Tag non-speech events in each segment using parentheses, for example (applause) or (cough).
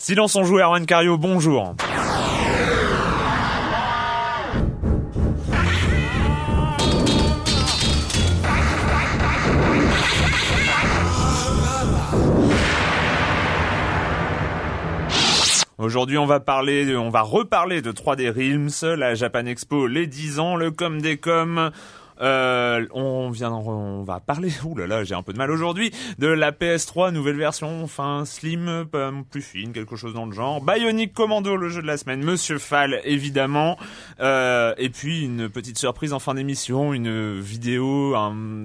Silence on joue, Erwan Cario, bonjour. Aujourd'hui, on va parler, on va reparler de 3D Realms, la Japan Expo, les 10 ans, le com des com, euh, on vient, on va parler. Ouh là là, j'ai un peu de mal aujourd'hui de la PS3 nouvelle version, enfin slim, plus fine, quelque chose dans le genre. Bionic Commando, le jeu de la semaine. Monsieur Fall, évidemment. Euh, et puis une petite surprise en fin d'émission, une vidéo,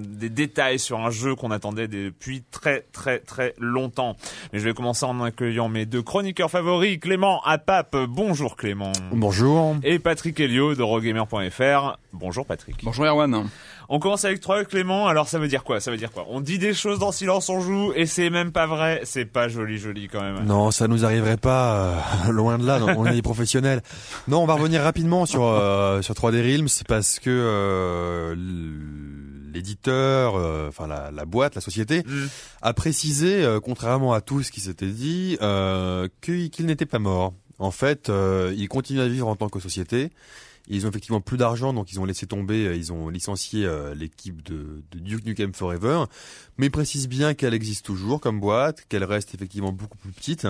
des détails sur un jeu qu'on attendait depuis très très très longtemps. Mais je vais commencer en accueillant mes deux chroniqueurs favoris, Clément Apap. Bonjour Clément. Bonjour. Et Patrick Helio de Rogamer.fr. Bonjour Patrick. Bonjour Erwan. On commence avec trois Clément. Alors ça veut dire quoi? Ça veut dire quoi? On dit des choses dans silence, on joue, et c'est même pas vrai. C'est pas joli, joli quand même. Non, ça nous arriverait pas. Euh, (laughs) loin de là. on est des professionnels. Non, on va revenir rapidement sur euh, sur 3D Realms parce que euh, l'éditeur, enfin la, boîte, la société, mm. a précisé, contrairement à tout ce qui s'était dit, qu'il n'était pas mort. En fait, il continue à vivre en tant que société. Ils ont effectivement plus d'argent, donc ils ont laissé tomber, euh, ils ont licencié euh, l'équipe de, de, Duke Nukem Forever, mais ils précisent bien qu'elle existe toujours comme boîte, qu'elle reste effectivement beaucoup plus petite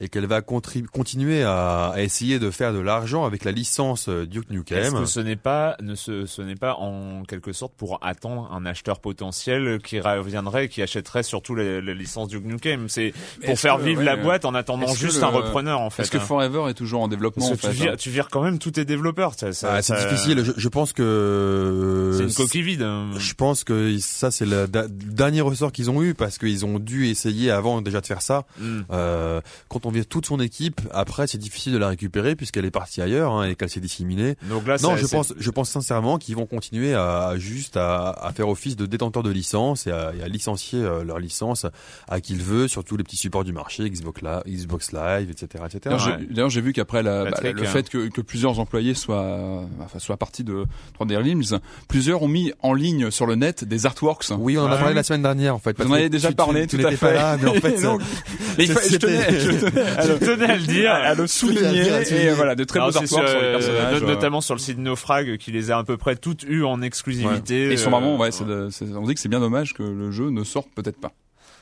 et qu'elle va continuer à, à, essayer de faire de l'argent avec la licence euh, Duke Nukem. Est-ce que ce n'est pas, ne ce, ce n'est pas en quelque sorte pour attendre un acheteur potentiel qui reviendrait, qui achèterait surtout les licences Duke Nukem? C'est pour faire vivre la boîte en attendant juste un repreneur en fait. Est-ce que hein. Forever est toujours en développement en fait, tu, vires, hein. tu vires quand même tous tes développeurs. Ah, c'est difficile. Je, je, pense que c'est une coquille vide. Hein. Je pense que ça c'est le dernier ressort qu'ils ont eu parce qu'ils ont dû essayer avant déjà de faire ça. Mm. Euh, quand on vire toute son équipe, après c'est difficile de la récupérer puisqu'elle est partie ailleurs hein, et qu'elle s'est disséminée. Donc là, non, je pense, je pense sincèrement qu'ils vont continuer à, juste à, à, faire office de détenteur de licence et à, et à licencier euh, leur licence à qui il veut sur tous les petits supports du marché, Xbox Live, Xbox Live, etc., etc. D'ailleurs, j'ai vu qu'après bah, le fait que, que plusieurs employés soient enfin, soit partie de 3D Realms, plusieurs ont mis en ligne sur le net des artworks. Oui, on en a parlé la semaine dernière en fait. Vous en avez déjà parlé, tout à fait. Pas là, mais en (laughs) fait, (laughs) mais je, tenais, je, tenais, à le dire, à le souligner. Et voilà, de très beaux artworks sur, les euh, personnages. Notamment sur le site Naufrag, qui les a à peu près toutes eues en exclusivité. Et sur moment, ouais, on dit que c'est bien dommage que le jeu ne sorte peut-être pas.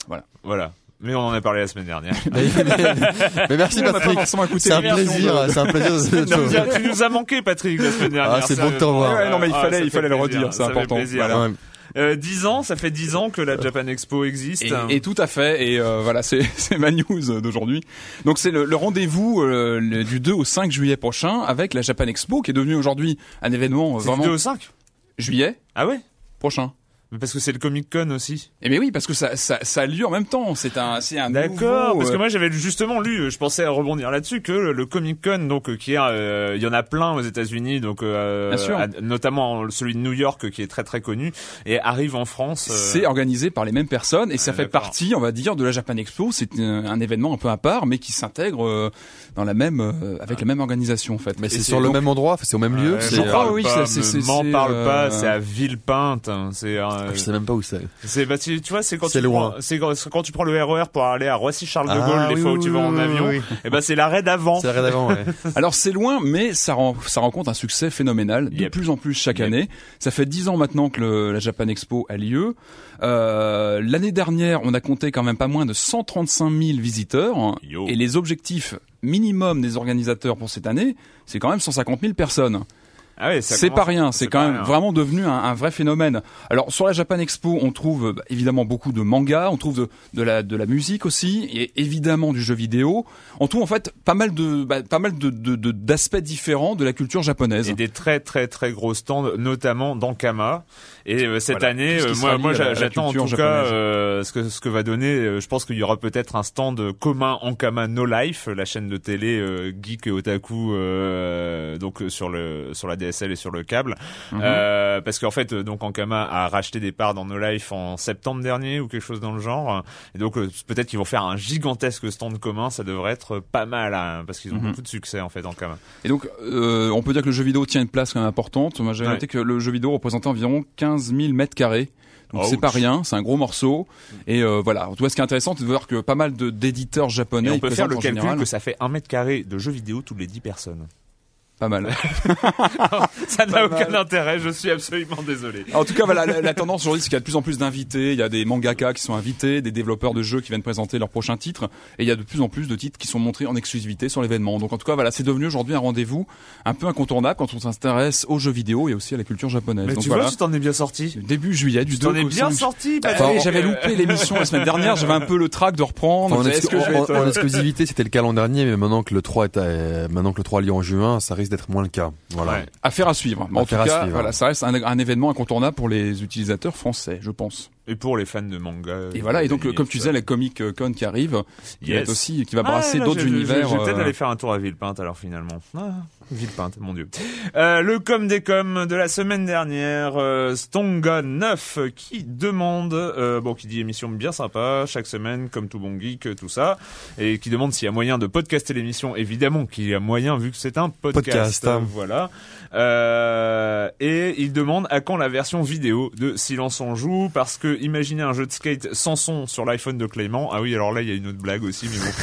Voilà. Voilà. Mais on en a parlé la semaine dernière. (laughs) mais, merci Patrick. C'est un plaisir, c'est un plaisir. tu nous as manqué Patrick la semaine dernière. Ah, c'est bon de te revoir. non mais il fallait, ah, il fallait le redire, c'est important. Voilà. Euh, 10 ans, ça fait 10 ans que la Japan Expo existe. Et, et tout à fait. Et euh, voilà, c'est (laughs) ma news d'aujourd'hui. Donc c'est le, le rendez-vous euh, du 2 au 5 juillet prochain avec la Japan Expo, qui est devenue aujourd'hui un événement vraiment. Du 2 au 5 Juillet. Ah ouais? Prochain. Parce que c'est le Comic Con aussi. Eh bien oui, parce que ça, ça, ça a lieu en même temps. C'est un, c'est un. D'accord. Parce que euh, moi j'avais justement lu, je pensais rebondir là-dessus que le, Comic Con, donc euh, qui est, euh, il y en a plein aux États-Unis, donc euh, notamment celui de New York qui est très très connu et arrive en France. C'est organisé par les mêmes personnes et ça fait partie, on va dire, de la Japan Expo. C'est un, événement un peu à part, mais qui s'intègre dans la même, avec la même organisation en fait. Mais c'est sur le même endroit, c'est au même lieu. Je crois, oui, c'est. M'en parle pas, c'est à Villepinte. Hein, c'est. Je sais même pas où c'est. C'est bah tu, vois c'est quand tu prends c'est quand, tu prends le RER e pour aller à Roissy Charles de Gaulle ah les fois où tu vas en avion et eh ben c'est l'arrêt d'avant. C'est l'arrêt d'avant ouais. (laughs) Alors c'est loin mais ça rend, ça rencontre un succès phénoménal de plus en plus chaque année. Ça fait dix ans maintenant que le, la Japan Expo a lieu. Euh, l'année dernière, on a compté quand même pas moins de 135 000 visiteurs et les objectifs minimum des organisateurs pour cette année, c'est quand même 150 000 personnes. Ah c'est pas rien, c'est quand même vraiment devenu un, un, vrai phénomène. Alors sur la Japan Expo, on trouve bah, évidemment beaucoup de mangas, on trouve de, de, la, de la musique aussi, et évidemment du jeu vidéo. On trouve en fait pas mal de bah, pas mal de d'aspects différents de la culture japonaise. Et des très très très gros stands, notamment dans Kama. Et euh, cette année, euh, moi, moi j'attends en tout cas euh, ce que ce que va donner. je pense qu'il y aura peut-être un stand commun Ankama No Life, la chaîne de télé geek et otaku, donc sur le sur la DSL et sur le câble, mhm. parce qu'en fait, donc Ankama a racheté des parts dans No Life en septembre dernier ou quelque chose dans le genre. Et donc peut-être qu'ils vont faire un gigantesque stand commun. Ça devrait être pas mal hein, parce qu'ils ont mhm. beaucoup de succès en fait Ankama. Et donc on peut dire que le jeu vidéo tient une place quand même importante. Moi j'ai noté que le jeu vidéo représentait environ 15 15 000 mètres carrés Donc c'est pas rien, c'est un gros morceau. Et euh, voilà. En tout cas, ce qui est intéressant, c'est de voir que pas mal d'éditeurs japonais. Et on peut faire le calcul général. que ça fait un mètre carré de jeux vidéo tous les 10 personnes. Pas mal. (laughs) ça n'a aucun intérêt, je suis absolument désolé. En tout cas, voilà, la, la tendance aujourd'hui, c'est qu'il y a de plus en plus d'invités. Il y a des mangaka qui sont invités, des développeurs de jeux qui viennent présenter leurs prochains titres, et il y a de plus en plus de titres qui sont montrés en exclusivité sur l'événement. Donc, en tout cas, voilà, c'est devenu aujourd'hui un rendez-vous un peu incontournable quand on s'intéresse aux jeux vidéo et aussi à la culture japonaise. Mais Donc tu voilà. vois, tu t'en es bien sorti. Début juillet, du Tu t'en 2 es au bien 5. sorti, Bah, oui, j'avais loupé l'émission la semaine dernière, j'avais un peu le trac de reprendre. Enfin, en, que exclusivité, c'était le cas l'an dernier, mais maintenant que le 3 est à- maintenant que le 3 a lieu en juin, ça risque d'être moins le cas. Voilà. Ouais. Affaire à suivre. Mais en tout Affaire cas, suivre. voilà, ça reste un, un événement incontournable pour les utilisateurs français, je pense. Et pour les fans de manga. Et voilà. Et donc, euh, euh, comme tu disais, la Comic Con qui arrive, qui va Yes. être aussi, qui va Ah, brasser d'autres univers. Je vais peut-être euh, aller faire un tour à Villepinte alors finalement. Ah, Villepinte, mon dieu. Euh, le com des com de la semaine dernière, euh, Stonga 9 qui demande, euh, bon qui dit émission bien sympa chaque semaine comme tout bon geek, tout ça, et qui demande s'il y a moyen de podcaster l'émission. Évidemment qu'il y a moyen vu que c'est un podcast. Podcast, hein. Voilà. Euh, et il demande à quand la version vidéo de Silence on joue parce que imaginez un jeu de skate sans son sur l'iPhone de Clément. Ah oui, alors là il y a une autre blague aussi, mais bon. (laughs)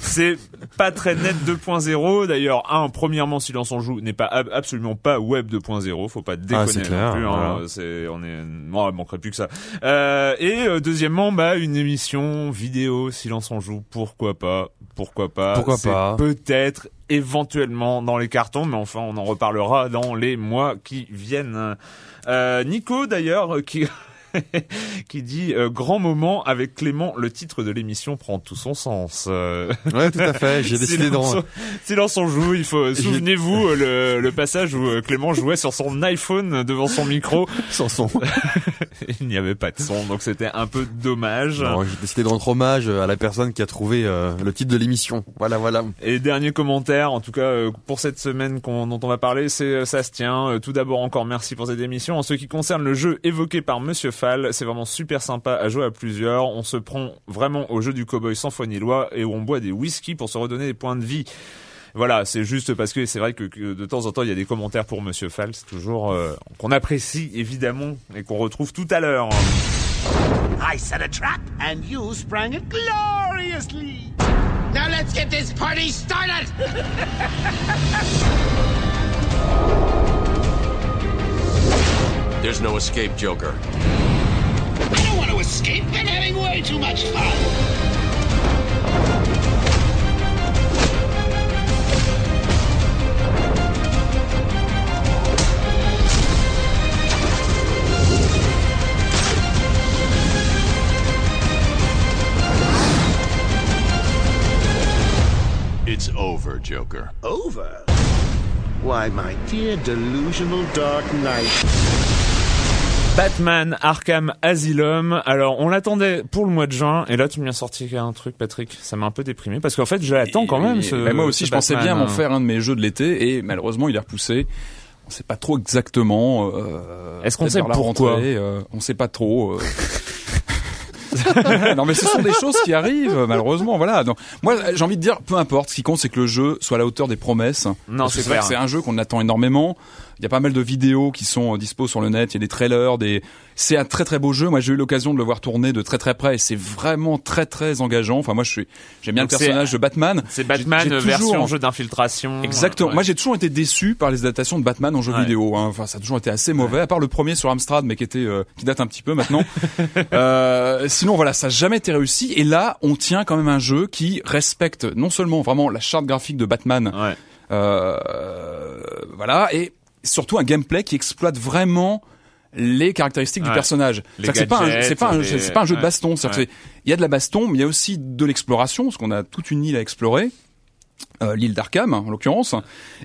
C'est pas très net 2.0. D'ailleurs, un, premièrement, Silence on joue n'est pas ab- absolument pas web 2.0. Faut pas déconner Ah, c'est clair, non plus. hein. C'est, on est, non, il manquerait plus que ça. Euh, et euh, deuxièmement, bah, une émission vidéo Silence on joue. Pourquoi pas? Pourquoi pas? Pourquoi pas Peut-être éventuellement dans les cartons, mais enfin, on en reparlera dans les mois qui viennent. Euh, Nico, d'ailleurs, qui (laughs) qui dit euh, grand moment avec Clément, le titre de l'émission prend tout son sens. Euh, Ouais, tout à fait. J'ai (laughs) décidé silence, d'en, silence on joue. Il faut souvenez-vous euh, le, le passage où euh, Clément jouait sur son iPhone devant son micro. (laughs) sans son. Il n'y avait pas de son, donc c'était un peu dommage. J'ai décidé de rendre hommage à la personne qui a trouvé euh, le titre de l'émission. Voilà, voilà. Et dernier commentaire, en tout cas euh, pour cette semaine qu'on- dont on va parler, c'est ça se tient. Tout d'abord encore merci pour cette émission. En ce qui concerne le jeu évoqué par Monsieur C'est vraiment super sympa à jouer à plusieurs. On se prend vraiment au jeu du cowboy sans foi ni loi et où on boit des whisky pour se redonner des points de vie. Voilà, c'est juste parce que c'est vrai que, que de temps en temps il y a des commentaires pour Monsieur Fall, c'est toujours euh, qu'on apprécie évidemment et qu'on retrouve tout à l'heure. I set a trap, and you sprang it gloriously. Now let's get this party started! There's no escape, Joker. I don't want to escape. I'm having way too much fun. It's over, Joker. Over? Why, my dear delusional Dark Knight. Batman Arkham Asylum. Alors, on l'attendait pour le mois de juin, et là, tu m'as sorti un truc, Patrick. Ça m'a un peu déprimé, parce qu'en fait, je l'attends quand même. Ce, moi aussi, ce je pensais bien m'en hein. faire un de mes jeux de l'été, et malheureusement, il est repoussé. On sait pas trop exactement. Euh, Est-ce qu'on sait pourquoi euh, On sait pas trop. euh. (laughs) non mais ce sont des choses qui arrivent malheureusement voilà donc moi j'ai envie de dire peu importe ce qui compte c'est que le jeu soit à la hauteur des promesses Non, c'est vrai c'est un jeu qu'on attend énormément il y a pas mal de vidéos qui sont euh, dispo sur le net il y a des trailers des c'est un très très beau jeu moi j'ai eu l'occasion de le voir tourner de très très près et c'est vraiment très très engageant enfin moi je suis j'aime bien Donc le personnage de Batman C'est Batman j'ai toujours- version jeu d'infiltration. Exactement. Ouais. Moi, j'ai toujours été déçu par les adaptations de Batman en jeu Ouais. vidéo. hein. Enfin, ça a toujours été assez mauvais, à part le premier sur Amstrad, mais qui était euh, qui date un petit peu maintenant. (laughs) euh, sinon, voilà, ça n'a jamais été réussi. Et là, on tient quand même un jeu qui respecte non seulement vraiment la charte graphique de Batman, euh, voilà, et surtout un gameplay qui exploite vraiment les caractéristiques Ouais. du personnage. C'est pas, c'est pas, un- les- c'est pas un jeu de baston. Ouais. Il y a de la baston, mais il y a aussi de l'exploration, parce qu'on a toute une île à explorer. Euh, l'île d'Arkham en l'occurrence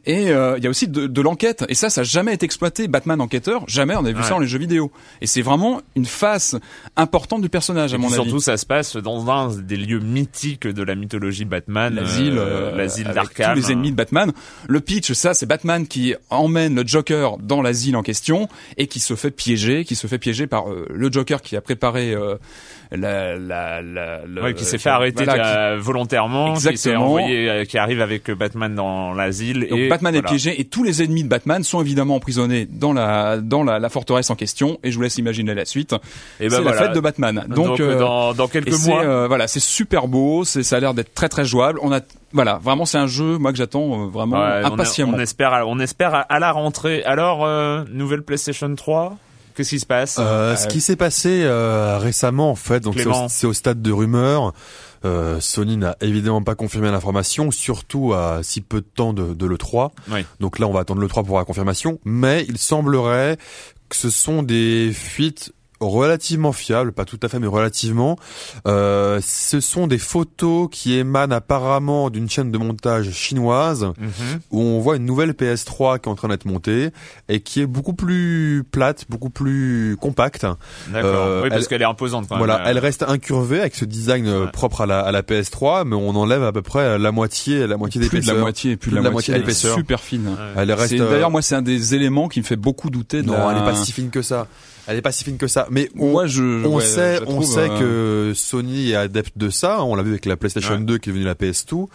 et euh, il y a aussi de, de l'enquête et ça ça n'a jamais été exploité Batman enquêteur jamais on a vu Ouais. ça dans les jeux vidéo et c'est vraiment une face importante du personnage à mon avis surtout, ça se passe dans un des lieux mythiques de la mythologie Batman. l'asile, euh, euh, l'asile d'Arkham. tous les ennemis de Batman. Le pitch, ça, c'est Batman qui emmène le Joker dans l'asile en question et qui se fait piéger, qui se fait piéger par euh, le Joker qui a préparé euh, la, la, la, le- Ouais, qui s'est fait arrêter voilà, qui- volontairement, qui s'est Exactement. envoyé, euh, qui arrive avec Batman dans l'asile. Donc et Batman est piégé et tous les ennemis de Batman sont évidemment emprisonnés dans la dans la, la forteresse en question. Et je vous laisse imaginer la suite. Et ben c'est voilà. la fête de Batman. Donc, Donc, euh, dans, quelques c'est, mois. euh, voilà, c'est super beau. C'est ça a l'air d'être très très jouable. On a voilà, vraiment c'est un jeu moi que j'attends euh, vraiment Ouais, on, impatiemment. on espère, on espère à, à la rentrée. Alors, euh, nouvelle PlayStation 3 Qu'est-ce qui se passe? Euh, ce qui s'est passé euh, récemment en fait, donc c'est au, au stade de rumeur. Euh, Sony n'a évidemment pas confirmé l'information, surtout à si peu de temps de, de l'E3. Oui. Donc là, on va attendre l'E3 pour la confirmation. Mais il semblerait que ce sont des fuites relativement fiables, pas tout à fait, mais relativement. Euh, ce sont des photos qui émanent apparemment d'une chaîne de montage chinoise Mhm. où on voit une nouvelle PS3 qui est en train d'être montée et qui est beaucoup plus plate, beaucoup plus compacte. D'accord. euh, oui, parce elle- qu'elle est imposante quand Voilà, même. elle reste incurvée avec ce design euh, Ouais. propre à la, à la PS3, mais on enlève à peu près la moitié, la moitié plus de la d'épaisseur. moitié, plus de la, moitié, elle est d'épaisseur. super fine. Elle reste. Euh, D'ailleurs, moi, c'est un des éléments qui me fait beaucoup douter de non, la... elle est pas si fine que ça. Elle est pas si fine que ça. Mais on, Moi, je, on ouais, sait, je on sait euh, que Sony est adepte de ça. On l'a vu avec la PlayStation Ouais. 2 qui est devenue la PS2.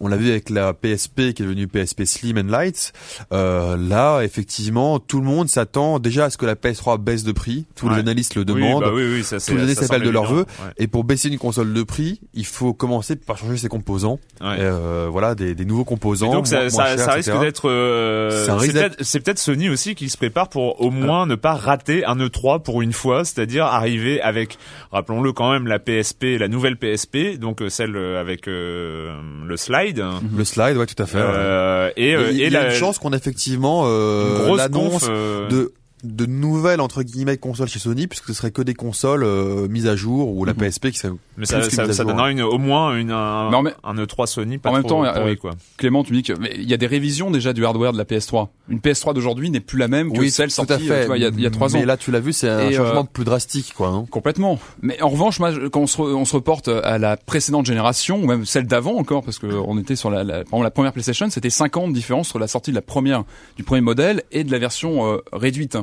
On l'a vu avec la PSP qui est devenue PSP Slim and Light. Euh, là, effectivement, tout le monde s'attend déjà à ce que la PS3 baisse de prix. Tous Ouais. les analystes le Oui, demandent. bah oui, oui, ça, c'est- Tous les années ça s'appellent de leur vœu. Et pour baisser une console de prix, il faut commencer par changer ses composants. Euh, voilà, des, des nouveaux Et composants. donc ça, moins- ça, moins ça risque d'être euh, Ça c'est risque peut-être c'est peut-être Sony aussi qui se prépare pour au moins ne pas rater un E3 pour une fois, c'est-à-dire arriver avec rappelons-le quand même la PSP, la nouvelle PSP, donc euh, celle euh, avec euh, le slide Le slide, ouais, tout à fait. ouais. euh, et euh, Et il et y a la une chance qu'on a effectivement euh, l'annonce euh, de de nouvelles entre guillemets consoles chez Sony puisque ce serait que des consoles euh, mises à jour ou la Mhm. PSP qui serait mais ça, ça, mise à ça jour, donnera une, au moins une, un, Mais en même- un E3 Sony pas en même temps, pourri, euh, quoi. Clément, tu me dis que mais il y a des révisions déjà du hardware de la PS3. Une PS3 d'aujourd'hui n'est plus la même que oui celle tout sortie vois, il y a, il y a trois ans. mais là tu l'as vu c'est un Et, changement euh, plus drastique quoi hein. Complètement. Mais en revanche, quand on se, re- on se reporte à la précédente génération, ou même celle d'avant encore, parce que on était sur la, la, par exemple, la première PlayStation, c'était 5 ans de différence entre la sortie de la première, du premier modèle et de la version euh, réduite.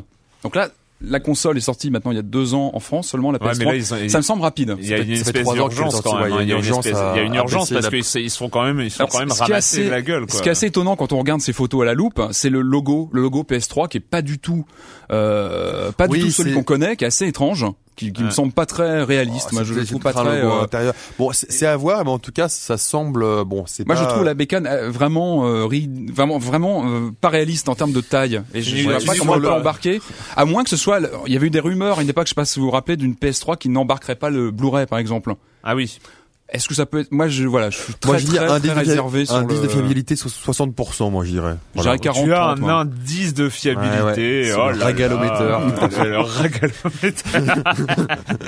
Donc là, la console est sortie maintenant il y a deux ans en France seulement la Ouais, PS3. mais là, ils sont- ça me semble rapide. il y a ça une espèce d'urgence quand même. hein. Il y a une urgence espèce, à- il y a une à urgence baisser parce la- qu'ils se- ils se font quand même, ils se font Alors, quand même ce qui est ramasser assez- la gueule. Quoi. Ce qui est assez étonnant quand on regarde ces photos à la loupe, c'est le logo, le logo PS3 qui est pas du tout, euh, pas Oui, du tout celui qu'on connaît, qui est assez étrange, qui, qui me semble pas très réaliste. Oh, Moi, je le trouve pas très. euh, intérieur. bon c'est à voir mais en tout cas ça semble euh, bon c'est Moi, pas je trouve la bécane euh, vraiment, euh, ri- vraiment, vraiment euh, pas réaliste en termes de taille. Et je ne vois pas comment elle peut le- embarquer, à moins que ce soit. Il y avait eu des rumeurs à une époque, je sais pas si vous vous rappelez, d'une PS3 qui n'embarquerait pas le Blu-ray, par exemple. Ah oui. Est-ce que ça peut être Moi, je voilà, je suis très moi je dis très, un très réservé sur indice le. de fiabilité so- 60% moi je dirais Je dirais 40, tu as 30, un ouais. indice de fiabilité. Ouais, ouais. C'est Oh le (laughs) le régalomètre.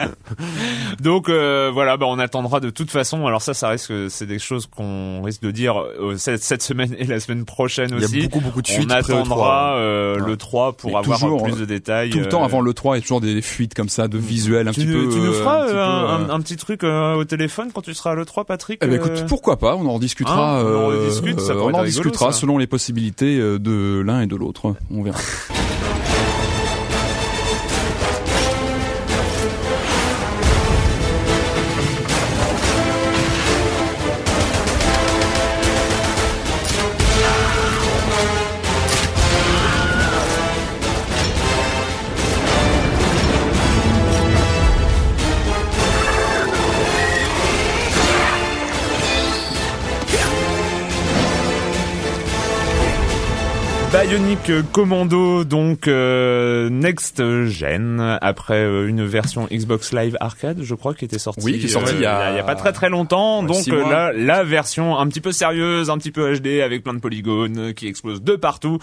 (laughs) Donc euh, voilà, bah, on attendra de toute façon. Alors ça, ça risque, c'est des choses qu'on risque de dire euh, cette, cette semaine et la semaine prochaine il y aussi. a beaucoup beaucoup de on fuites pré-E3. attendra euh, Ouais. le 3 pour Mais avoir toujours, plus de détails. Tout le temps euh, avant le 3, il y a toujours des fuites comme ça de visuels un tu, petit peu. tu nous euh, feras un euh, un, euh, un petit truc euh, au téléphone quand tu seras à l'E3, Patrick Eh ben, euh, écoute, pourquoi pas On en rediscutera. Hein, on en euh, ça euh, pourrait on être en rigolo, discutera ça. selon les possibilités euh, de l'un et de l'autre. On verra. (laughs) Bionic Commando, donc euh, next gen, après euh, une version Xbox Live Arcade, je crois, qui était sortie. Oui, qui est sortie euh, il y a- il y a pas très très longtemps. Ouais, donc euh, là, la version un petit peu sérieuse, un petit peu HD, avec plein de polygones qui explosent de partout.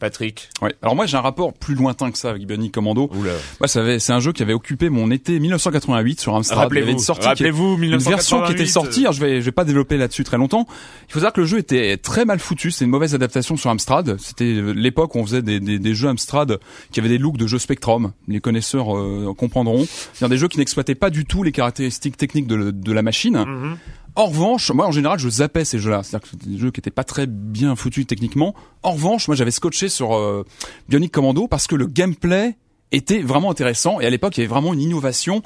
Patrick. Ouais. Alors moi j'ai un rapport plus lointain que ça avec Bionic Commando. Oula. Moi ça avait- c'est un jeu qui avait occupé mon été 1988 sur Amstrad. Il y avait Rappelez-vous, une sortie qui- rappelez-vous, une version qui était 1988, sortie. Alors je vais je vais pas développer là-dessus très longtemps. Il faut savoir que le jeu était très mal foutu. C'est une mauvaise adaptation sur Amstrad. C'était l'époque où on faisait des, des, des jeux Amstrad qui avaient des looks de jeux Spectrum. Les connaisseurs euh, comprendront. C'est-à-dire des jeux qui n'exploitaient pas du tout les caractéristiques techniques de, de la machine. Mhm. En revanche, moi en général, je zappais ces jeux-là. C'est-à-dire que c'était des jeux qui étaient pas très bien foutus techniquement. En revanche, moi j'avais scotché sur euh, Bionic Commando parce que le gameplay était vraiment intéressant et à l'époque il y avait vraiment une innovation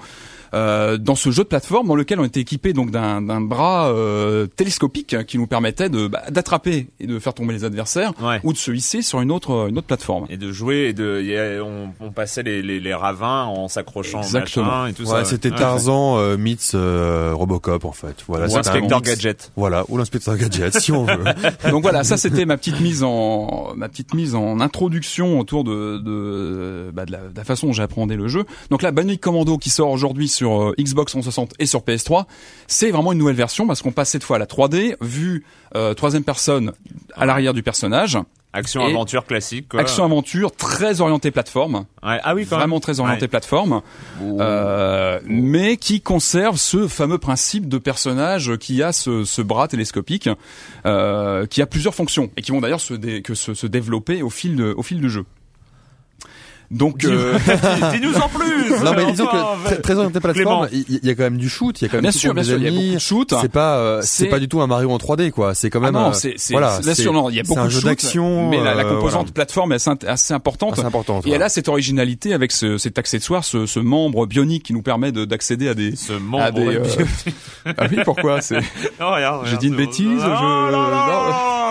euh, dans ce jeu de plateforme dans lequel on était équipé donc d'un d'un bras euh, télescopique qui nous permettait de bah, d'attraper et de faire tomber les adversaires Ouais. ou de se hisser sur une autre une autre plateforme. Et de jouer et de, y a- on, on passait les, les, les ravins en s'accrochant Exactement. et tout ça. C'était Ouais. Tarzan euh, meets euh, Robocop en fait. Voilà, Ou c'était un Inspecteur mix. Gadget. Voilà, ou l'inspecteur Gadget si on veut. (laughs) Donc voilà, ça c'était ma petite mise en ma petite mise en introduction autour de de, bah, de, la, de la façon dont j'appréhendais le jeu. Donc là, Bionic Commando qui sort aujourd'hui sur euh, Xbox 360 et sur PS3, c'est vraiment une nouvelle version parce qu'on passe cette fois à la 3D, vue euh, troisième personne à l'arrière du personnage, Action aventure classique. Quoi. action aventure très orientée plateforme, Ouais. Ah oui, quand vraiment même. très orientée Ouais. plateforme, euh, mais qui conserve ce fameux principe de personnage qui a ce, ce bras télescopique, euh, qui a plusieurs fonctions et qui vont d'ailleurs se, dé- que se, se développer au fil de, au fil du jeu. Donc, euh, (laughs) Dis-nous en plus. non mais disons que très, très orienté plateforme, il y, a quand même du shoot, il y a quand même bien sûr, bien sûr, il y a beaucoup de shoot. C'est pas euh, c'est pas du tout un Mario en 3D quoi. C'est quand Ah même non, euh, c'est, c'est, voilà, bien c'est- sûr, non, il y a beaucoup un de shoot, d'action, mais la, la euh, composante voilà. plateforme est assez, importante. Ah, c'est important. Et elle a cette originalité avec ce, cet accessoire, ce, ce membre bionique qui nous permet de, d'accéder à des. Ce à membre. des euh, (laughs) ah oui, pourquoi c'est... (laughs) J'ai dit une bêtise,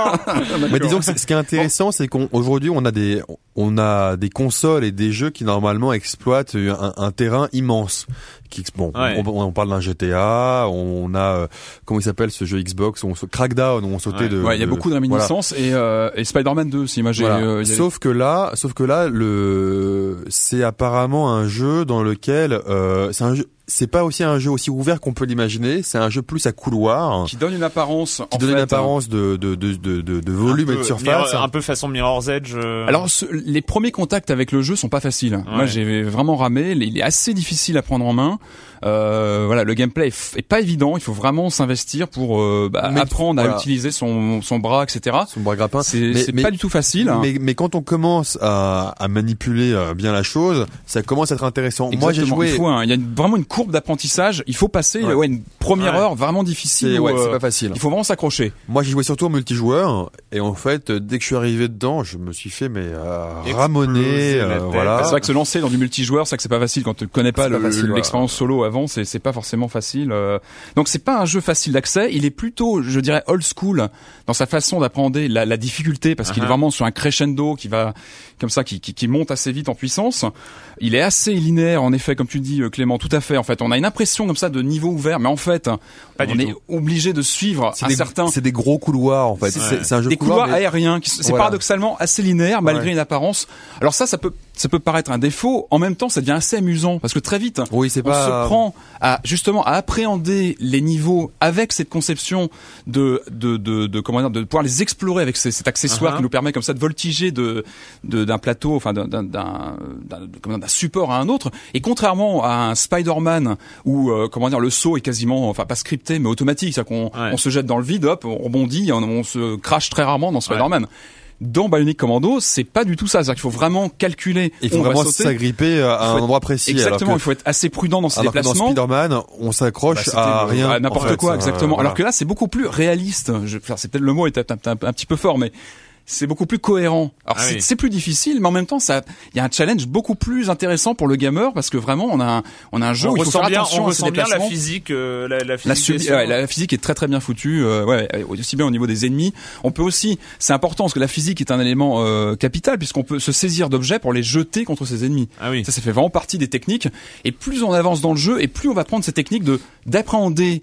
Oh. Mais disons que ce qui est intéressant, c'est qu'aujourd'hui on a des on a des consoles et des jeux qui normalement exploitent un, un terrain immense. Qui, bon, Ouais. on, on parle d'un GTA, on a euh, comment il s'appelle ce jeu Xbox, on se- Crackdown, où on sautait Ouais. de. Ouais, il y a de- beaucoup de voilà. réminiscences et, euh, et Spider-Man 2 aussi. Moi, j'ai. Voilà. euh, Sauf que là, sauf que là, le c'est apparemment un jeu dans lequel euh, c'est un jeu. C'est pas aussi un jeu aussi ouvert qu'on peut l'imaginer. C'est un jeu plus à couloir qui donne une apparence. qui en donne fait, une apparence de de de de, de, volume et de surface. Mirror- un peu façon Mirror's Edge. euh. Alors ce- les premiers contacts avec le jeu sont pas faciles. Moi j'ai vraiment ramé, il est assez difficile à prendre en main. Euh, voilà, le gameplay est, pas évident, il faut vraiment s'investir pour euh, bah, apprendre à utiliser son, son bras, etc. Son bras grappin. C'est pas du tout facile. hein. Mais, mais quand on commence à, à manipuler euh, bien la chose, ça commence à être intéressant. Moi, j'ai joué. Il, faut il y a une- vraiment une courbe d'apprentissage. Il faut passer Ouais. ouais, une première Ouais. heure vraiment difficile. Ouais, euh, c'est pas facile. il faut vraiment s'accrocher. Moi, j'ai joué surtout en multijoueur et en fait, euh, dès que je suis arrivé dedans, je me suis fait mais euh, La euh, voilà. C'est vrai que se lancer dans du multijoueur, c'est vrai que c'est pas facile quand tu connais pas le- l'expérience solo avant, c'est c'est pas forcément facile. euh. Donc c'est pas un jeu facile d'accès. Il est plutôt, je dirais, old school dans sa façon d'appréhender la, la difficulté parce qu'il est Uh-huh. vraiment sur un crescendo qui va comme ça, qui, qui, qui monte assez vite en puissance. Il est assez linéaire, en effet, comme tu dis, euh, Clément, tout à fait. En fait, on a une impression comme ça de niveau ouvert, mais en fait, Pas on du est tout. obligé de suivre C'est un des, certain c'est des gros couloirs en fait. C'est- un jeu des de couloir, couloirs mais- aériens. qui- C'est Voilà. paradoxalement assez linéaire malgré Ouais. une apparence. Alors ça, ça peut, ça peut paraître un défaut. En même temps, ça devient assez amusant parce que très vite, Oui, c'est on pas. se prend à justement à appréhender les niveaux avec cette conception de de de, de comment dire de pouvoir les explorer avec ces- cet accessoire Uh-huh. qui nous permet comme ça de voltiger de de- d'un plateau, enfin d'un d'un support à un autre. Et contrairement à un Spider-Man où euh, comment dire le saut est quasiment enfin pas scripté mais automatique, c'est-à-dire qu'on Ouais. on se jette dans le vide, hop, on rebondit, on, on se crache très rarement dans Spider-Man. Dans Bionic Commando, c'est pas du tout ça. C'est-à-dire qu'il faut vraiment calculer. Il faut vraiment s'agripper à un endroit précis. Exactement, alors il faut être assez prudent dans ses alors que dans déplacements. Spider-Man, on Bah, s'accroche c'était à rien. à n'importe en fait. quoi, Euh, exactement. voilà. Alors que là, c'est beaucoup plus réaliste. Je, enfin, c'est peut-être le mot est un- un petit peu fort, mais c'est beaucoup plus cohérent. Alors Ah c'est oui. plus difficile, mais en même temps, ça, il y a un challenge beaucoup plus intéressant pour le gamer parce que vraiment, on a un, on a un jeu on où il faut faire bien, attention on à ses bien la physique, euh, la, la physique. La, ouais, physique est très très bien foutue, euh, ouais, aussi bien au niveau des ennemis. On peut aussi, c'est important parce que la physique est un élément euh, capital puisqu'on peut se saisir d'objets pour les jeter contre ses ennemis. Ah oui. Ça, ça fait vraiment partie des techniques. Et plus on avance dans le jeu, et plus on va prendre ces techniques de d'appréhender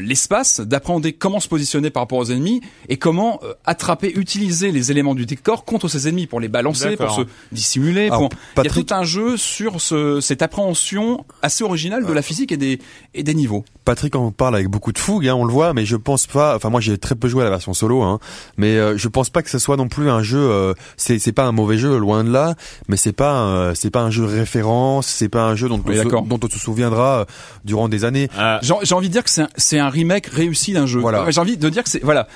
l'espace, d'appréhender comment se positionner par rapport aux ennemis et comment euh, attraper, utiliser les éléments du décor contre ses ennemis pour les balancer, pour se dissimuler. Alors, pour... Il y a Patrick- tout un jeu sur ce, cette appréhension assez originale de la physique et des, et des niveaux. Patrick en parle avec beaucoup de fougue, hein, on le voit, mais je pense pas. Enfin, moi, j'ai très peu joué à la version solo, hein, mais euh, je pense pas que ce soit non plus un jeu. euh, c'est c'est pas un mauvais jeu, loin de là, mais c'est pas un- c'est pas un jeu référence, c'est pas un jeu dont, Oui, on, se, dont on se souviendra euh, durant des années. Ah, J'ai j'ai envie de dire que c'est un, remake réussi d'un jeu. Voilà. J'ai envie de dire que c'est voilà.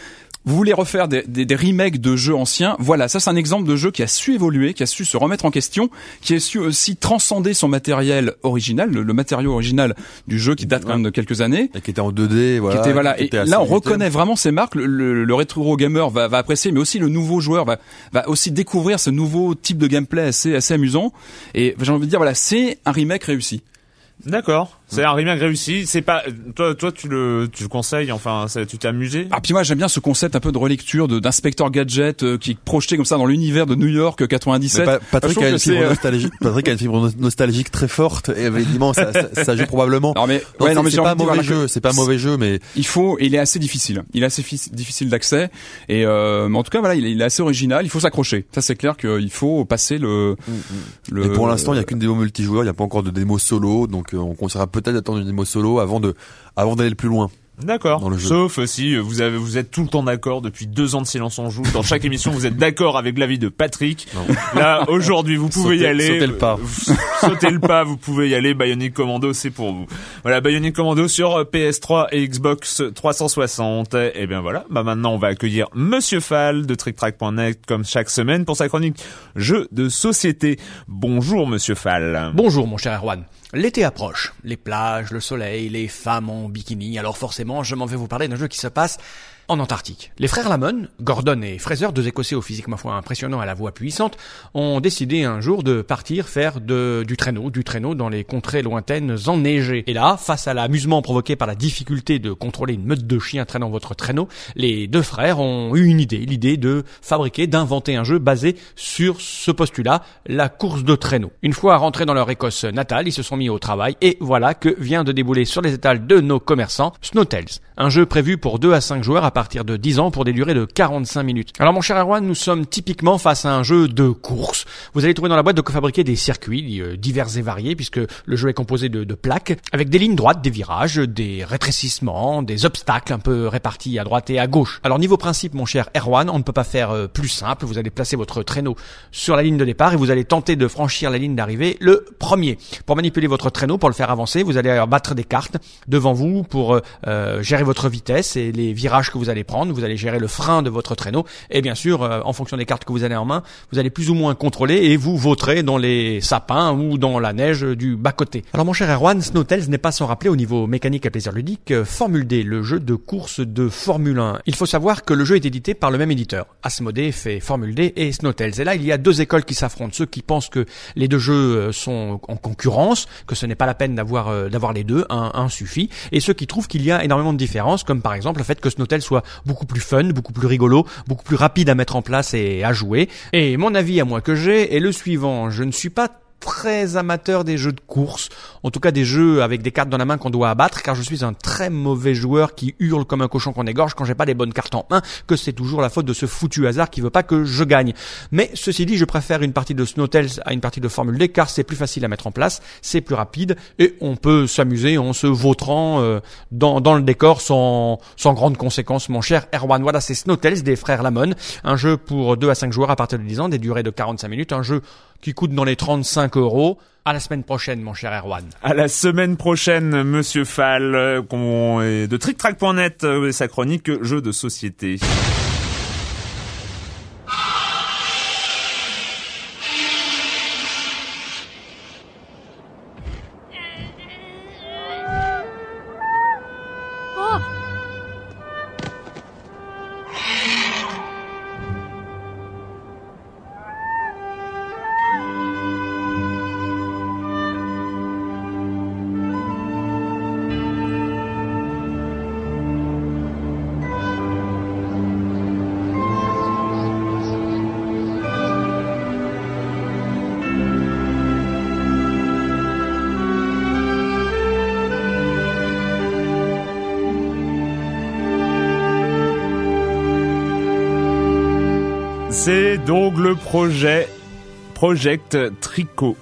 Vous voulez refaire des, des, des remakes de jeux anciens Voilà, ça c'est un exemple de jeu qui a su évoluer, qui a su se remettre en question, qui a su aussi transcender son matériel original, le, le matériau original du jeu qui date quand même de quelques années. Et qui était en 2D, voilà. qui était voilà qui et était là on reconnaît vraiment ces marques le, le, le rétro gamer va, va apprécier mais aussi le nouveau joueur va va aussi découvrir ce nouveau type de gameplay assez assez amusant et j'ai envie de dire voilà c'est un remake réussi D'accord. C'est un remake réussi. C'est pas toi, toi tu le, tu le conseilles. Enfin, ça- tu t'es amusé? Ah puis moi j'aime bien ce concept un peu de relecture de d'inspecteur gadget euh, qui est projeté comme ça dans l'univers de New York euh, 97. Mais Pa- Patrick Je trouve a une fibre euh, nostalgique. (laughs) Patrick a une fibre no- nostalgique très forte et évidemment ça, ça, ça joue probablement. Non mais Non, ouais c'est non mais c'est pas un mauvais jeu, c'est pas un mauvais jeu, mais Il faut, et il est assez difficile. Il est assez fi- difficile d'accès. Et euh, mais en tout cas, voilà, il est, il est assez original. Il faut s'accrocher. Ça, c'est clair qu'il faut passer le. le Et pour l'instant, il y a qu'une démo multijoueur, il n'y a pas encore de démo solo, donc euh, on conseillera peut-être d'attendre une démo solo avant de, avant d'aller le plus loin. D'accord. Sauf euh, si euh, vous avez, vous êtes tout le temps d'accord depuis deux ans de silence en joue. Dans chaque (laughs) émission, vous êtes d'accord avec l'avis de Patrick. Non. Là, aujourd'hui, vous pouvez y Sautez- aller. sautez le pas. Sautez le pas, vous pouvez y aller. Bionic Commando, c'est pour vous. Voilà, Bionic Commando sur euh, PS3 et Xbox 360. Et bien voilà. Bah maintenant, on va accueillir Monsieur Fall de TrickTrack.net comme chaque semaine pour sa chronique jeux de société. Bonjour, Monsieur Fall. Bonjour mon cher Erwan. L'été approche, les plages, le soleil, les femmes en bikini, alors forcément je m'en vais vous parler d'un jeu qui se passe en Antarctique. Les frères Lamon, Gordon et Fraser, deux écossais au physique ma foi impressionnant à la voix puissante, ont décidé un jour de partir faire du traîneau, du traîneau dans les contrées lointaines enneigées. Et là, face à l'amusement provoqué par la difficulté de contrôler une meute de chiens traînant votre traîneau, les deux frères ont eu une idée, l'idée de fabriquer, d'inventer un jeu basé sur ce postulat, la course de traîneau. Une fois rentrés dans leur Écosse natale, ils se sont mis au travail et voilà que vient de débouler sur les étals de nos commerçants Snowtails, un jeu prévu pour 2 à 5 joueurs à partir de 10 ans pour des durées de 45 minutes. Alors mon cher Erwan, nous sommes typiquement face à un jeu de course. Vous allez trouver dans la boîte de fabriquer des circuits euh, divers et variés puisque le jeu est composé de, plaques avec des lignes droites, des virages, des rétrécissements, des obstacles un peu répartis à droite et à gauche. Alors niveau principe mon cher Erwan, on ne peut pas faire euh, plus simple. Vous allez placer votre traîneau sur la ligne de départ et vous allez tenter de franchir la ligne d'arrivée le premier. Pour manipuler votre traîneau, pour le faire avancer, vous allez battre des cartes devant vous pour euh, gérer votre vitesse et les virages que vous allez prendre. Vous allez gérer le frein de votre traîneau et bien sûr, euh, en fonction des cartes que vous avez en main, vous allez plus ou moins contrôler et vous vautrez dans les sapins ou dans la neige du bas-côté. Alors mon cher Erwan, Snowtails n'est pas sans rappeler au niveau mécanique et plaisir ludique euh, Formule D, le jeu de course de Formule 1. Il faut savoir que le jeu est édité par le même éditeur. Asmodee fait Formule D et Snowtails. Et là, il y a deux écoles qui s'affrontent. Ceux qui pensent que les deux jeux euh, sont en concurrence, que ce n'est pas la peine d'avoir euh, d'avoir les deux, un, un suffit. Et ceux qui trouvent qu'il y a énormément de différences, comme par exemple le fait que Snowtails soit beaucoup plus fun, beaucoup plus rigolo, beaucoup plus rapide à mettre en place et à jouer. Et mon avis à moi que j'ai est le suivant. Je ne suis pas très amateur des jeux de course, en tout cas des jeux avec des cartes dans la main qu'on doit abattre, car je suis un très mauvais joueur qui hurle comme un cochon qu'on égorge quand j'ai pas les bonnes cartes en main, que c'est toujours la faute de ce foutu hasard qui veut pas que je gagne. Mais ceci dit, je préfère une partie de Snowtails à une partie de Formule D, car c'est plus facile à mettre en place, c'est plus rapide, et on peut s'amuser en se vautrant euh, dans, dans le décor sans, sans grande conséquence, mon cher Erwan. Voilà, c'est Snowtails des frères Lamon, un jeu pour 2 à 5 joueurs à partir de 10 ans, des durées de 45 minutes, un jeu qui coûte dans les 35 euros. À la semaine prochaine, mon cher Erwan. À la semaine prochaine, Monsieur Fall, euh, de TrickTrack.net, euh, et sa chronique jeux de société. C'est donc le projet Project Tricot.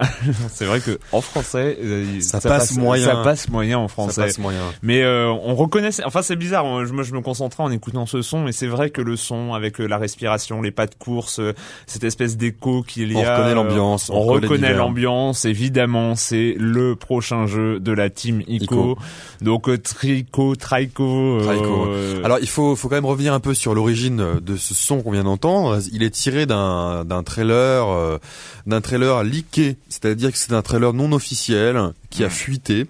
(laughs) c'est vrai que en français, euh, Ça passe moyen. Ça passe moyen en ça français. passe moyen. Mais euh, on reconnaît, enfin c'est bizarre, moi je, moi, je me concentrais en écoutant ce son, et c'est vrai que le son, avec euh, la respiration, les pas de course, euh, cette espèce d'écho qu'il y On a... reconnaît euh, l'ambiance, On, on reconnaît reconnaît l'ambiance, évidemment, c'est le prochain jeu de la team ICO. ICO. Donc Trico, Trico... Trico. euh, Alors il faut, faut quand même revenir un peu sur l'origine de ce son qu'on vient d'entendre. Il est tiré d'un d'un trailer, euh, d'un trailer leaké, c'est-à-dire que c'est un trailer non officiel qui a fuité.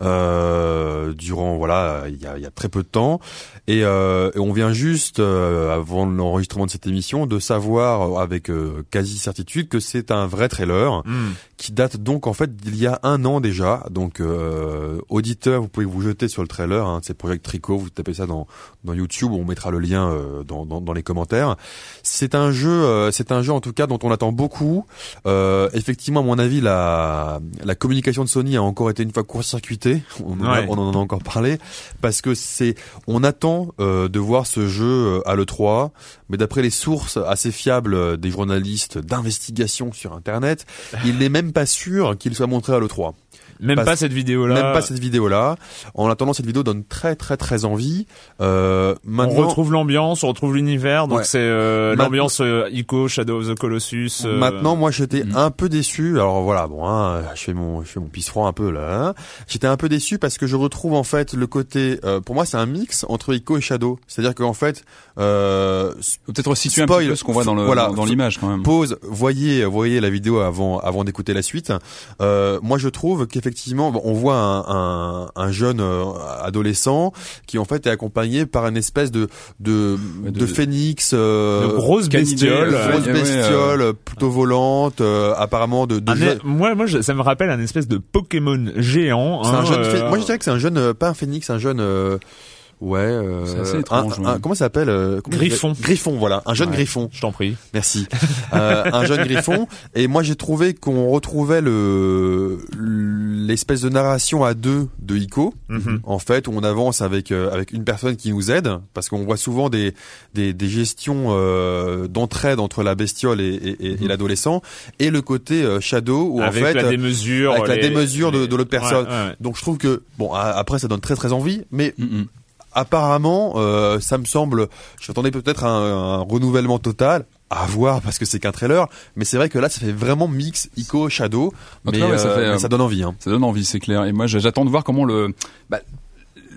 Euh, durant voilà il y a, y a très peu de temps et, euh, et on vient juste euh, avant l'enregistrement de cette émission de savoir avec euh, quasi certitude que c'est un vrai trailer Hmm. qui date donc en fait d'il y a un an déjà. Donc euh, auditeur, vous pouvez vous jeter sur le trailer. Hein, c'est Project Tricot. Vous tapez ça dans dans YouTube. On mettra le lien euh, dans, dans dans les commentaires. C'est un jeu, euh, c'est un jeu en tout cas dont on attend beaucoup. Euh, effectivement, à mon avis, la la communication de Sony a encore été une fois court-circuitée. On, en a- Ouais. on en a encore parlé parce que c'est on attend euh, de voir ce jeu euh, à le 3 mais d'après les sources assez fiables euh, des journalistes d'investigation sur internet, (laughs) il n'est même pas sûr qu'il soit montré à l'E3. Même pas cette vidéo-là. Même pas cette vidéo-là. En attendant, cette vidéo donne très très très envie. Euh, On maintenant, retrouve l'ambiance, on retrouve l'univers, donc Ouais. c'est euh, l'ambiance euh, Ico, Shadow of the Colossus. euh, Maintenant, moi, j'étais Mm. un peu déçu. Alors voilà, bon, hein, je fais mon, je fais mon pisse froid un peu là. hein. J'étais un peu déçu parce que je retrouve en fait le côté. euh, pour moi, c'est un mix entre Ico et Shadow. C'est-à-dire qu'en fait, euh, peut-être situer un petit peu ce qu'on voit dans le Voilà. dans, dans l'image quand même. pause, voyez, voyez la vidéo avant, avant d'écouter la suite. Euh, moi, je trouve qu'effectivement, bon, on voit un, un, un jeune euh, adolescent qui en fait est accompagné par une espèce de de, de- de phénix, euh, de canidés, bestioles. euh, grosse ouais, bestiole, euh, plutôt volante, euh, apparemment de, de é- moi, moi, ça me rappelle un espèce de Pokémon géant. Hein, un jeune. euh, Moi, je dirais que c'est un jeune, pas un phénix, un jeune. Ouais. Euh, C'est assez un- étrange, un- ouais. comment ça s'appelle euh, Griffon. Griffon, voilà, un jeune Ouais. griffon. Je t'en prie. Merci. Euh, un jeune griffon. Et moi, j'ai trouvé qu'on retrouvait le l'espèce de narration à deux de Ico. Mhm. En fait, où on avance avec euh, avec une personne qui nous aide, parce qu'on voit souvent des des, des gestions euh, d'entraide entre la bestiole et, et, et- et l'adolescent, et le côté euh, shadow où avec en fait la démesure. avec la démesure de- les- de l'autre personne. Ouais, ouais. donc je trouve que bon après ça donne très très envie, mais Mm, mm. Apparemment euh, ça me semble, j'attendais peut-être un, un renouvellement total. À voir parce que c'est qu'un trailer, mais c'est vrai que là ça fait vraiment mix Ico Shadow, En tout mais, cas, ouais, ça euh, mais ça donne envie. Hein. Ça donne envie, c'est clair. Et moi, j'attends de voir comment le, bah,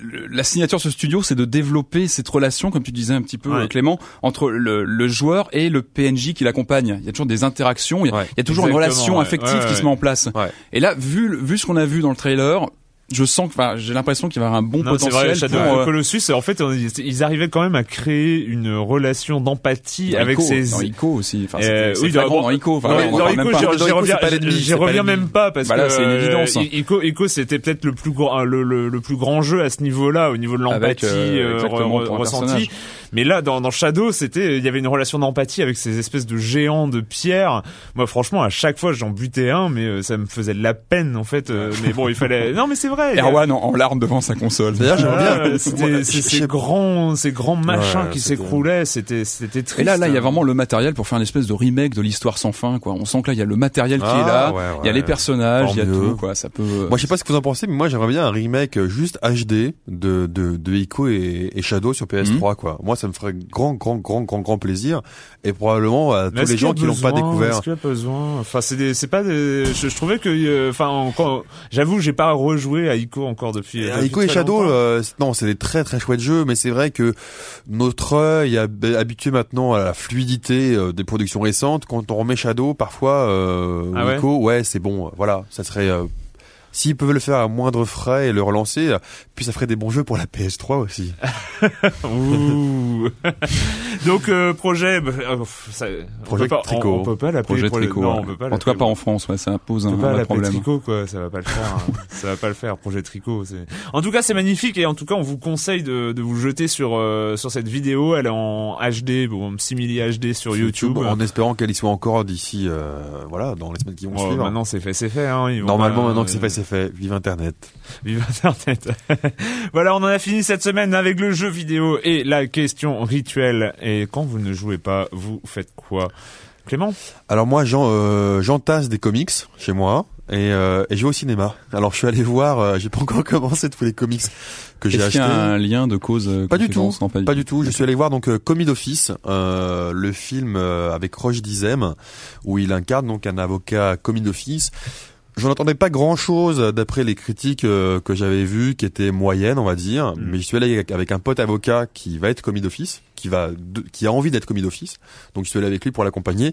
le- la signature de ce studio, c'est de développer cette relation, comme tu disais un petit peu, Ouais. Clément, entre le, le joueur et le PNJ qui l'accompagne. Il y a toujours des interactions, il y a, Ouais. il y a toujours Exactement, une relation ouais. affective qui se met en place. Et là, vu, vu ce qu'on a vu dans le trailer, je sens que, enfin, j'ai l'impression qu'il va y avoir un bon Non, c'est potentiel vrai, Shadow pour, euh, Colossus, en fait, ils arrivaient quand même à créer une relation d'empathie avec Ico, ces... dans Ico aussi. Enfin, Euh, oui, dans- dans Ico. Enfin, Dans- dans Ico, j'y- reviens, j'y même pas parce que c'est une euh, évidence. I- Ico, Ico, c'était peut-être le plus grand, le, le, le plus grand jeu à ce niveau-là, au niveau de l'empathie euh, euh, ressentie. Mais là, dans, dans Shadow, c'était, il y avait une relation d'empathie avec ces espèces de géants de pierre. Moi, franchement, à chaque fois, j'en butais un, mais euh, ça me faisait de la peine, en fait. euh, mais bon, il fallait. Non, mais c'est vrai. y a- Erwan en, en larmes devant sa console. D'ailleurs, j'aimerais Ah, bien. c'était ces grands, ces grands machins Ouais, qui s'écroulaient. C'était, c'était triste. Et là, là, il y a vraiment le matériel pour faire une espèce de remake de l'histoire sans fin, quoi. On sent que là, il y a le matériel qui Ah, est là, ouais, il y a les personnages, il y a mieux. tout, quoi. Ça peut. Moi, je sais pas ce que vous en pensez, mais moi, j'aimerais bien un remake juste HD de de, de Ico et, et Shadow sur PS3, quoi. Moi, ça me ferait grand, grand, grand, grand, grand plaisir, et probablement à tous les gens qui l'ont pas découvert. Est-ce qu'il y a besoin? Enfin, c'est des, c'est pas des. Je, je trouvais que, euh, enfin, quand- j'avoue, j'ai pas rejoué à Ico encore depuis. Depuis Ico et Shadow, euh, non, c'est des très très chouettes jeux, mais c'est vrai que notre œil est habitué maintenant à la fluidité euh, des productions récentes. Quand on remet Shadow, parfois, euh, ou Ah ouais? Ico, ouais, c'est bon, voilà, ça serait. euh, S'ils peuvent le faire à moindre frais et le relancer, puis ça ferait des bons jeux pour la PS3 aussi. (laughs) (laughs) Donc euh, projet, bah, euh, ça, on Projet peut pas, Tricot. On, on peut pas l'appeler Projet tricot. Non, on peut pas en tout cas, pas en France, ouais, ça pose On un peut pas l'appeler problème. tricot quoi, ça va pas le faire. hein. (laughs) ça va pas le faire, projet tricot. c'est- En tout cas, c'est magnifique et en tout cas, on vous conseille de, de vous jeter sur euh, sur cette vidéo. Elle est en HD, bon, simili HD sur YouTube. en espérant qu'elle y soit encore d'ici, euh, voilà, dans les semaines qui vont Oh, suivre. maintenant c'est fait, c'est fait. Hein, Normalement, pas, maintenant que c'est fait, c'est fait. Vive Internet. Vive Internet. (laughs) voilà, on en a fini cette semaine avec le jeu vidéo et la question rituelle. Et quand vous ne jouez pas, vous faites quoi? Clément? Alors moi, j'en, euh, j'entasse des comics chez moi et, euh, et je vais au cinéma. Alors je suis allé voir, euh, j'ai pas encore (laughs) commencé tous les comics que j'ai Est-ce qu'il achetés. y a un lien de cause euh, Pas du tout, Non, pas du pas du tout. Je suis allé voir donc euh, Commis d'office, euh, le film euh, avec Roche Dizem, où il incarne donc un avocat commis d'office. J'en entendais pas grand chose d'après les critiques euh, que j'avais vues, qui étaient moyennes, on va dire. Mais je suis allé avec un pote avocat qui va être commis d'office, qui va, de- qui a envie d'être commis d'office. Donc je suis allé avec lui pour l'accompagner.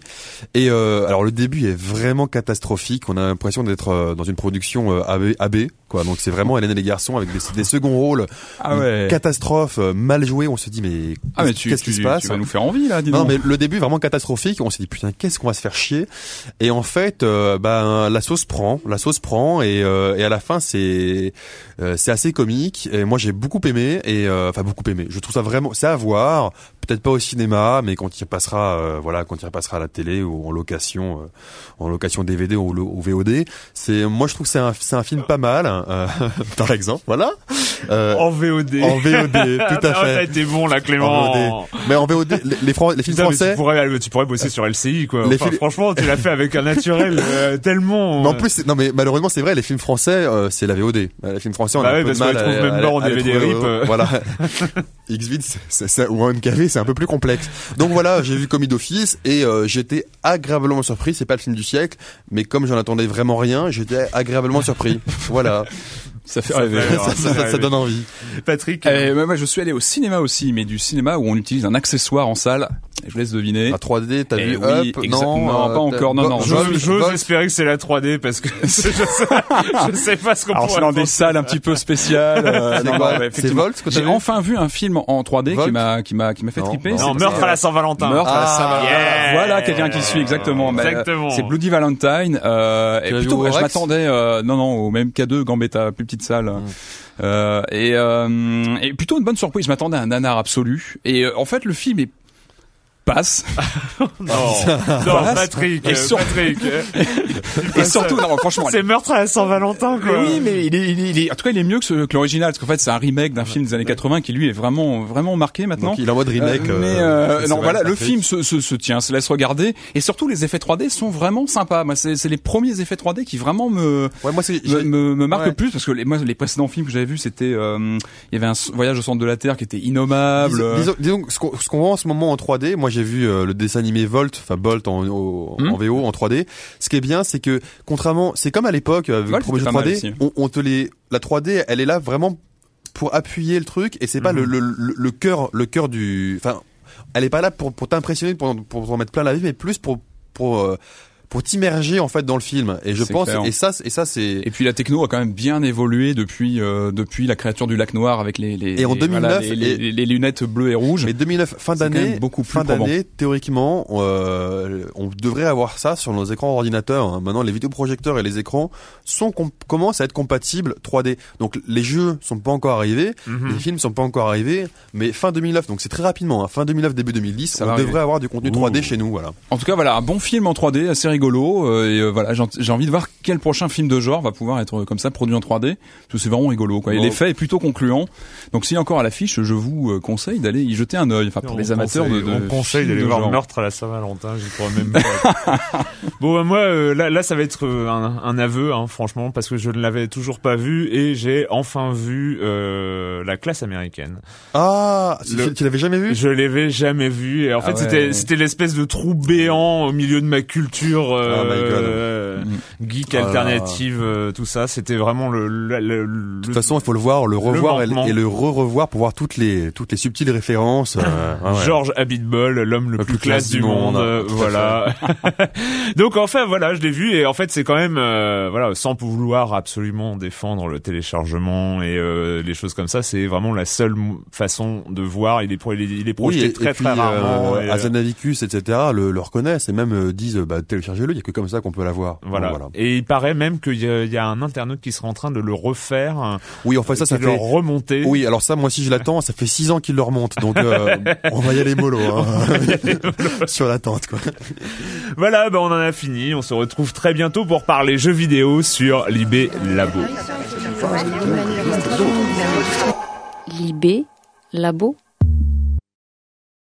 Et euh, alors le début est vraiment catastrophique. On a l'impression d'être euh, dans une production euh, AB, AB, quoi. Donc c'est vraiment Hélène et les garçons avec des, des seconds rôles. Ah ouais. catastrophe, euh, mal joué. On se dit mais Ah mais qu'est-ce qui se passe tu vas nous faire envie là, dis non, donc. mais le début vraiment catastrophique. On s'est dit putain, qu'est-ce qu'on va se faire chier Et en fait, euh, ben la sauce prend, la sauce prend, et, euh, et à la fin c'est euh, c'est assez comique. Et moi j'ai beaucoup aimé, et euh, enfin beaucoup aimé. Je trouve ça vraiment, c'est à voir peut-être pas au cinéma, mais quand il passera, euh, voilà, quand il repassera à la télé ou en location, euh, en location DVD ou, VOD. C'est, moi, je trouve que c'est un, c'est un film pas mal, hein, euh, (laughs) par exemple, voilà. Euh, en VOD. En VOD, tout à non, (laughs) ah, fait. T'as été bon là, Clément. Mais en VOD, les, films français. Tu pourrais, bosser sur LCI, quoi. Franchement, tu l'as fait avec un naturel (laughs) tellement. Mais plus, non, mais malheureusement, c'est vrai, les films français, c'est la VOD. Les films français, on bah a un peu parce. À, même pas en DVD rip. Voilà. X-Vid, c'est ça, ou 1K c'est un peu plus complexe. Donc voilà, j'ai vu Commis d'office et euh, j'étais agréablement surpris. C'est pas le film du siècle, mais comme j'en attendais vraiment rien, j'étais agréablement surpris. Voilà ça fait Ça rêver. fait- ça, ça- ça- ça donne envie. Patrick. Eh, moi, je suis allé au cinéma aussi, mais du cinéma où on utilise un accessoire en salle. Je vous laisse deviner. À 3D, t'as Eh vu oui, Up Non, non, euh, pas encore, non, non. J'ose espérer que c'est la 3D parce que (laughs) je sais, je (laughs) sais pas ce qu'on Alors c'est pourrait dans des salles un petit peu spéciales. euh, (laughs) C'est. Volt J'ai enfin vu un film en 3D qui m'a qui m'a qui m'a fait Non, triper. non. Meurtre à la Saint-Valentin. Meurtre à la Ah, Saint-Valentin. Voilà quelqu'un qui suit exactement. Euh, Exactement. C'est Bloody Valentine. Euh, et plutôt, je m'attendais, euh, non non, au même K2 Gambetta, plus salle. Euh, et, euh, et plutôt une bonne surprise. Je m'attendais à un nanar absolu. Et euh, en fait, le film est passe. (laughs) Non, non, Patrick, Et sur- Patrick. (laughs) Et surtout, non, franchement. C'est meurtre à la Saint-Valentin, Mais quoi. oui, mais il est, il est- il est- en tout cas, il est mieux que, ce- que l'original, parce qu'en fait, c'est un remake d'un film des années 80 qui lui est vraiment, vraiment marqué maintenant. Donc il est en mode remake. Euh, mais euh, euh, non, voilà, le Patrick. film se, se, se tient, se laisse regarder, et surtout les effets 3D sont vraiment sympas. Moi, c'est c'est les premiers effets 3D qui vraiment me Ouais, moi c'est. me, me, me marquent Ouais. le plus parce que les, moi, les précédents films que j'avais vus, c'était euh, il y avait un voyage au centre de la Terre qui était innommable. Disons, disons- disons que ce qu'on ce qu'on voit en ce moment en 3D, moi j'ai vu euh, le dessin animé Volt, enfin Bolt en, au- Hmm. en VO en 3D. Ce qui est bien, c'est que contrairement, c'est comme à l'époque euh, avec le Volt, premier jeu pas mal 3D, aussi. on, on te les, la 3D, elle est là vraiment pour appuyer le truc et c'est pas Mhm. le, le, le, le cœur, le cœur du, enfin, elle est pas là pour, pour t'impressionner, pour, pour t'en mettre plein la vie, mais plus pour, pour, euh, pour t'immerger en fait dans le film. Et je pense, clair. et ça, et ça c'est. Et puis la techno a quand même bien évolué depuis euh, depuis la créature du lac noir avec les les, Et en les- 2009, voilà, les, les- et- les- les lunettes bleues et rouges. Mais 2009, fin d'année, beaucoup plus fin d'année, théoriquement, euh, on devrait avoir ça sur nos écrans ordinateurs. hein. Maintenant, les vidéoprojecteurs et les écrans sont com- commencent à être compatibles 3D. Donc, les jeux sont pas encore arrivés, Mhm. les films sont pas encore arrivés, mais fin 2009, donc c'est très rapidement, hein, fin 2009, début 2010, Ça on devrait avoir du contenu 3D chez nous, voilà. En tout cas, voilà, un bon film en 3D, assez rigolo. Euh, et euh, voilà, j'ai envie de voir quel prochain film de genre va pouvoir être euh, comme ça produit en 3D. Parce que c'est vraiment rigolo. Quoi. Et Bon. l'effet est plutôt concluant. Donc, s'il est encore à l'affiche, je vous euh, conseille d'aller y jeter un œil. Enfin, pour On les amateurs conseille- de, de on conseille d'aller de voir genre. Meurtre à la Saint-Valentin, j'y crois même pas. (laughs) bon, bah, moi, euh, là, là, ça va être un, un aveu, hein, franchement, parce que je ne l'avais toujours pas vu et j'ai enfin vu euh, la classe américaine. Ah, Le- tu, tu l'avais jamais vu? Je l'avais jamais vu et en Ah fait ouais. c'était c'était l'espèce de trou béant au milieu de ma culture euh, Oh euh, geek Ah. alternative, euh, tout ça. C'était vraiment le, le, le- De toute façon, il faut le voir, le revoir et, le re-revoir pour voir toutes les toutes les subtiles références. euh, (laughs) ouais. George Abitbol, l'homme le, plus, classe, du monde, euh, (laughs) voilà. (laughs) Donc enfin voilà, je l'ai vu et en fait c'est quand même euh, voilà, sans vouloir absolument défendre le téléchargement et les choses comme ça, c'est vraiment la seule façon de voir. Il est pro- il est, il est projeté et, très et puis, très rarement. Azanavicus, etc., le, le reconnaissent et même disent bah, il y a que comme ça qu'on peut l'avoir. Voilà. Donc, Et il paraît même qu'il y, a- il y a un internaute qui serait en train de le refaire, Oui, enfin ça, ça qui de le fait. remonter. Oui, alors ça, moi aussi je l'attends. Ça fait six ans qu'il le remonte, donc euh, (laughs) on va y aller mollo hein. (laughs) sur l'attente. Quoi. Voilà, bah on en a fini. On se retrouve très bientôt pour parler jeux vidéo sur Libé Labo. Libé, Labo